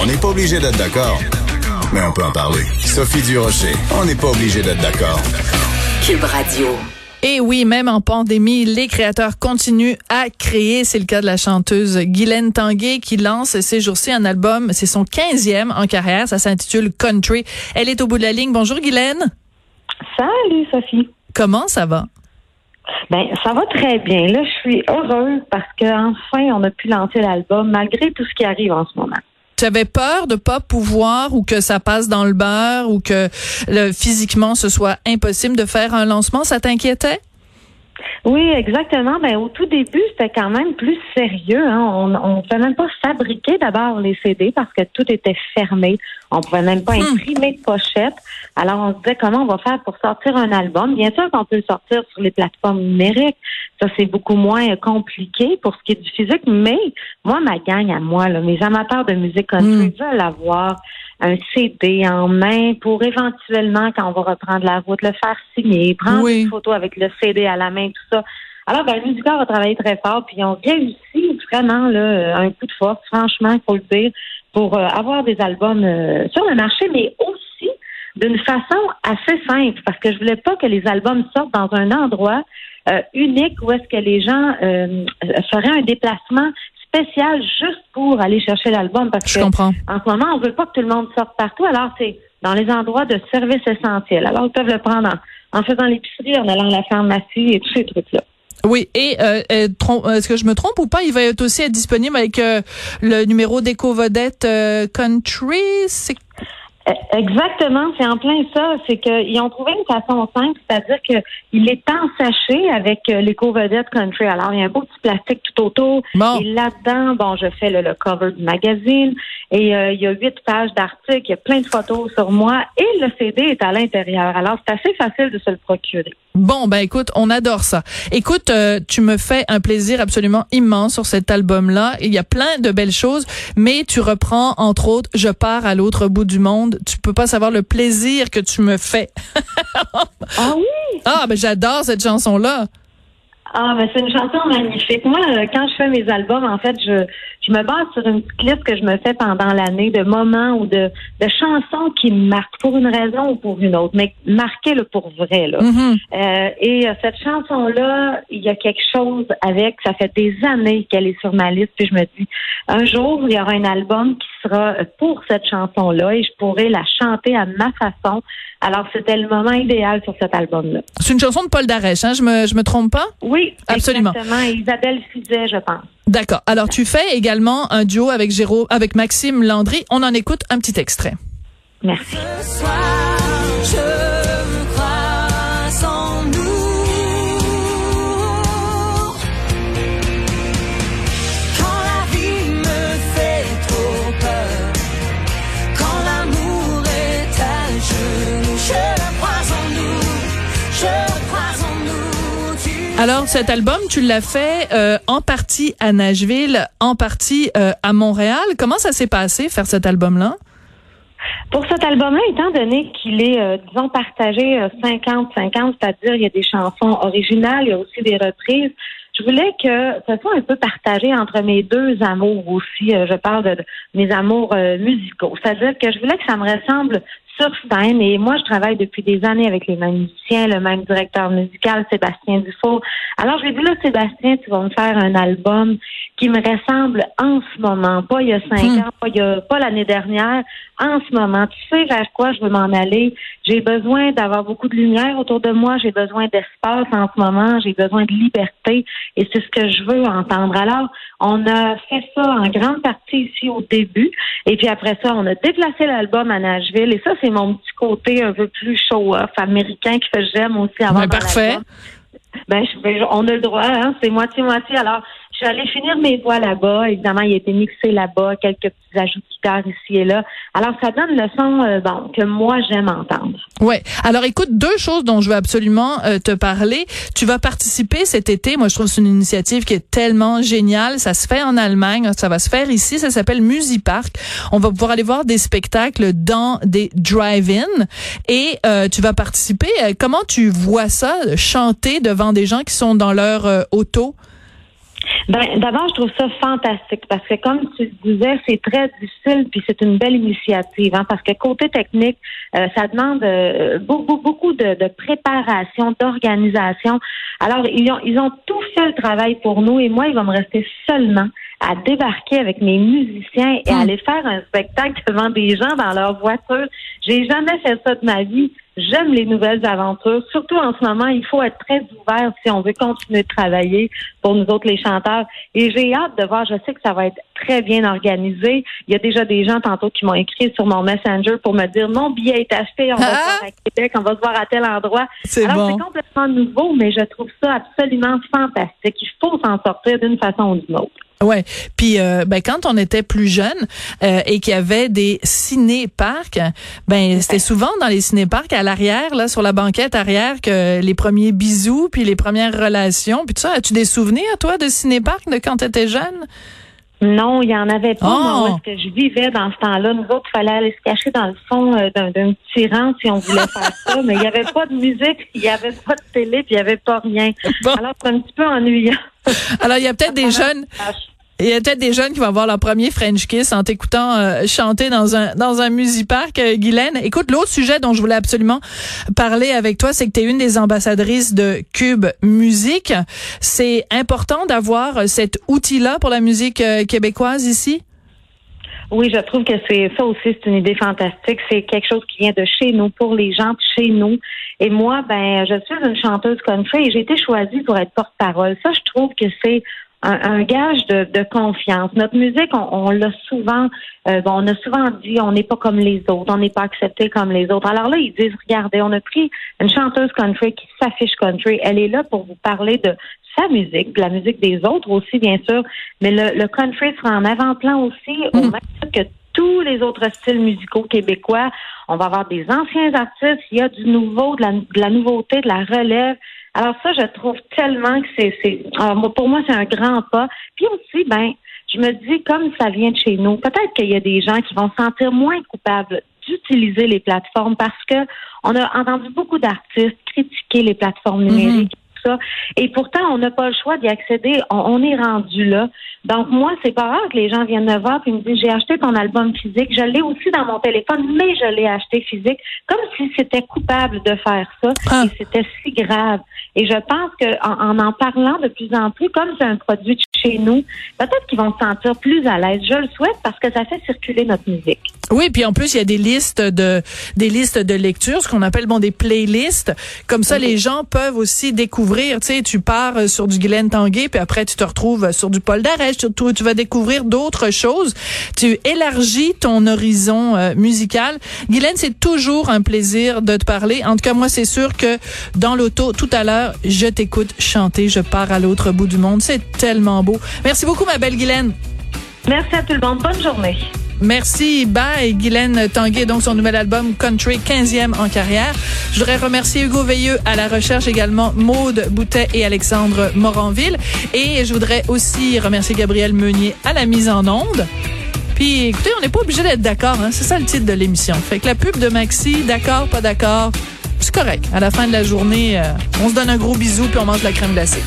On n'est pas obligé d'être d'accord, mais on peut en parler. Sophie Durocher, on n'est pas obligé d'être d'accord. Cube Radio. Et oui, même en pandémie, les créateurs continuent à créer. C'est le cas de la chanteuse Guylaine Tanguay qui lance ces jours-ci un album. C'est son 15e en carrière. Ça s'intitule Country. Elle est au bout de la ligne. Bonjour Guylaine. Salut Sophie. Comment ça va? Ben, ça va très bien. Là, je suis heureuse parce qu'enfin, on a pu lancer l'album malgré tout ce qui arrive en ce moment. Tu avais peur de pas pouvoir ou que ça passe dans le beurre ou que le, physiquement ce soit impossible de faire un lancement? Ça t'inquiétait? Oui, exactement. Ben, au tout début, c'était quand même plus sérieux. Hein. On ne pouvait même pas fabriquer d'abord les CD parce que tout était fermé. On pouvait même pas hmm. imprimer de pochette. Alors, on se disait comment on va faire pour sortir un album? Bien sûr qu'on peut le sortir sur les plateformes numériques. Ça, c'est beaucoup moins compliqué pour ce qui est du physique. Mais moi, ma gang à moi, là, mes amateurs de musique country hmm. veulent avoir un CD en main pour éventuellement, quand on va reprendre la route, le faire signer, prendre une photo avec le CD à la main, tout ça. Alors, ben, le musical a travaillé très fort, puis ont réussi vraiment là, un coup de force, franchement, il faut le dire, pour euh, avoir des albums euh, sur le marché, mais aussi d'une façon assez simple, parce que je voulais pas que les albums sortent dans un endroit euh, unique où est-ce que les gens feraient un déplacement spécial juste pour aller chercher l'album parce Je que comprends. en ce moment, on veut pas que tout le monde sorte partout. Alors, c'est dans les endroits de services essentiels. Alors, ils peuvent le prendre en, faisant l'épicerie, en allant à la pharmacie et tous ces trucs-là. Oui, et euh, euh, est-ce que je me trompe ou pas? Il va être aussi être disponible avec euh, le numéro d'éco-vedette Country. C'est Exactement, c'est en plein ça. C'est qu'ils ont trouvé une façon simple, c'est-à-dire qu'il est en sachet avec euh, l'éco-vedette country. Alors, il y a un beau petit plastique tout autour. Et là-dedans, bon, je fais le, cover du magazine et euh, il y a huit pages d'articles, il y a plein de photos sur moi et le CD est à l'intérieur. Alors, c'est assez facile de se le procurer. Bon, ben écoute, on adore ça. Écoute, euh, tu me fais un plaisir absolument immense sur cet album-là. Il y a plein de belles choses, mais tu reprends, entre autres, Je pars à l'autre bout du monde. Tu peux pas savoir le plaisir que tu me fais. ah oui? Ah, ben j'adore cette chanson-là. Ah, ben c'est une chanson magnifique. Moi, euh, quand je fais mes albums, en fait, je, je me base sur une petite liste que je me fais pendant l'année de moments ou de, de chansons qui me marquent pour une raison ou pour une autre, mais marquées le pour vrai. Là. Mm-hmm. Euh, et euh, cette chanson-là, il y a quelque chose avec, ça fait des années qu'elle est sur ma liste, puis je me dis, un jour, il y aura un album qui sera pour cette chanson-là et je pourrai la chanter à ma façon. Alors, c'était le moment idéal sur cet album-là. C'est une chanson de Paul Darèche, hein? Je me, je me trompe pas? Oui, absolument. Exactement. Isabelle Fizet, je pense. D'accord. Alors, tu fais également un duo avec Géraud, avec Maxime Landry. On en écoute un petit extrait. Merci. Alors, cet album, tu l'as fait euh, en partie à Nashville, en partie euh, à Montréal. Comment ça s'est passé, faire cet album-là? Pour cet album-là, étant donné qu'il est, euh, disons, partagé 50-50, c'est-à-dire il y a des chansons originales, il y a aussi des reprises, je voulais que ce soit un peu partagé entre mes deux amours aussi. je parle de, mes amours musicaux. C'est-à-dire que je voulais que ça me ressemble sur scène. Et moi, je travaille depuis des années avec les mêmes musiciens, le même directeur musical, Sébastien Dufault. Alors, j'ai dit là, Sébastien, tu vas me faire un album qui me ressemble en ce moment, pas il y a cinq hmm. ans, pas, il y a, pas l'année dernière, en ce moment. Tu sais vers quoi je veux m'en aller. J'ai besoin d'avoir beaucoup de lumière autour de moi. J'ai besoin d'espace en ce moment. J'ai besoin de liberté. Et c'est ce que je veux entendre. Alors, on a fait ça en grande partie ici au début. Et puis après ça, on a déplacé l'album à Nashville. Et ça, c'est mon petit côté un peu plus show-off américain que j'aime aussi avoir. Ben, parfait. Ben, on a le droit, hein, c'est moitié-moitié. Alors, allée finir mes voix là-bas. Évidemment, il a été mixé là-bas, quelques petits ajouts de guitare ici et là. Alors, ça donne le son euh, bon, que moi, j'aime entendre. Ouais. Alors, écoute, deux choses dont je veux absolument euh, te parler. Tu vas participer cet été. Moi, je trouve que c'est une initiative qui est tellement géniale. Ça se fait en Allemagne. Ça va se faire ici. Ça s'appelle Musipark. On va pouvoir aller voir des spectacles dans des drive-in. Et euh, tu vas participer. Comment tu vois ça, chanter devant des gens qui sont dans leur auto? Ben, d'abord, je trouve ça fantastique parce que, comme tu disais, c'est très difficile puis c'est une belle initiative. Hein, parce que côté technique, euh, ça demande euh, beaucoup, beaucoup de, de préparation, d'organisation. Alors, ils ont, ils ont tout fait le travail pour nous et moi, il va me rester seulement à débarquer avec mes musiciens et Hmm. aller faire un spectacle devant des gens dans leur voiture. J'ai jamais fait ça de ma vie. J'aime les nouvelles aventures. Surtout en ce moment, il faut être très ouvert si on veut continuer de travailler pour nous autres les chanteurs. Et j'ai hâte de voir. Je sais que ça va être très bien organisé. Il y a déjà des gens tantôt qui m'ont écrit sur mon Messenger pour me dire mon billet est acheté, on va Ah! se voir à Québec, on va se voir à tel endroit. C'est Alors bon. c'est complètement nouveau, mais je trouve ça absolument fantastique. Il faut s'en sortir d'une façon ou d'une autre. Ouais. Puis euh, ben quand on était plus jeune euh, et qu'il y avait des ciné-parcs, ben c'était souvent dans les ciné-parcs à l'arrière là sur la banquette arrière que les premiers bisous puis les premières relations puis tout ça. As-tu des souvenirs toi de ciné-parcs de quand tu étais jeune? Non, il y en avait pas. Oh! Moi, est-ce que je vivais dans ce temps-là? Nous autres, il fallait aller se cacher dans le fond euh, d'un, d'un petit rang si on voulait faire ça. Mais il n'y avait pas de musique, il n'y avait pas de télé, puis il n'y avait pas rien. Bon. Alors, c'est un petit peu ennuyant. Alors il y a peut-être des jeunes Il y a peut-être des jeunes qui vont avoir leur premier French kiss en t'écoutant euh, chanter dans un dans un musipark. Euh, Guylaine, écoute, l'autre sujet dont je voulais absolument parler avec toi, c'est que tu es une des ambassadrices de Cube Musique. C'est important d'avoir euh, cet outil-là pour la musique euh, québécoise ici? Oui, je trouve que c'est ça aussi, c'est une idée fantastique. C'est quelque chose qui vient de chez nous, pour les gens de chez nous. Et moi, ben, je suis une chanteuse country et j'ai été choisie pour être porte-parole. Ça, je trouve que c'est un, un gage de, de confiance. Notre musique, on, on l'a souvent, euh, bon, on a souvent dit, on n'est pas comme les autres, on n'est pas accepté comme les autres. Alors là, ils disent, regardez, on a pris une chanteuse country qui s'affiche country. Elle est là pour vous parler de sa musique, de la musique des autres aussi, bien sûr, mais le, le country sera en avant-plan aussi, au même titre que tous les autres styles musicaux québécois. On va avoir des anciens artistes, il y a du nouveau, de la, de la nouveauté, de la relève. Alors ça, je trouve tellement que c'est, c'est moi, pour moi, c'est un grand pas. Puis aussi, ben, je me dis, comme ça vient de chez nous, peut-être qu'il y a des gens qui vont se sentir moins coupables d'utiliser les plateformes parce que on a entendu beaucoup d'artistes critiquer les plateformes numériques. tout ça. Et pourtant, on n'a pas le choix d'y accéder. On, on est rendu là. Donc, moi, c'est pas rare que les gens viennent me voir et me disent, j'ai acheté ton album physique. Je l'ai aussi dans mon téléphone, mais je l'ai acheté physique. Comme si c'était coupable de faire ça. Ah. Et c'était si grave. Et je pense qu'en en, en parlant de plus en plus, comme c'est un produit de chez nous, peut-être qu'ils vont se sentir plus à l'aise. Je le souhaite parce que ça fait circuler notre musique. Oui, puis en plus il y a des listes de des listes de lecture, ce qu'on appelle bon des playlists. Comme ça, les gens peuvent aussi découvrir. Tu sais, tu pars euh, sur du Guylaine Tanguay, puis après tu te retrouves euh, sur du Paul Darèche. Tu- tu vas découvrir d'autres choses. Tu élargis ton horizon euh, musical. Guylaine, c'est toujours un plaisir de te parler. En tout cas, moi, c'est sûr que dans l'auto, tout à l'heure, je t'écoute chanter. Je pars à l'autre bout du monde. C'est tellement beau. Merci beaucoup, ma belle Guylaine. Merci à tout le monde. Bonne journée. Merci. Bye. Guylaine Tanguay, donc son nouvel album Country, 15e en carrière. Je voudrais remercier Hugo Veilleux à la recherche également, Maude Boutet et Alexandre Moranville. Et je voudrais aussi remercier Gabriel Meunier à la mise en onde. Puis écoutez, on n'est pas obligé d'être d'accord, hein? c'est ça le titre de l'émission. Fait que la pub de Maxi, d'accord, pas d'accord, c'est correct. À la fin de la journée, euh, on se donne un gros bisou puis on mange la crème glacée.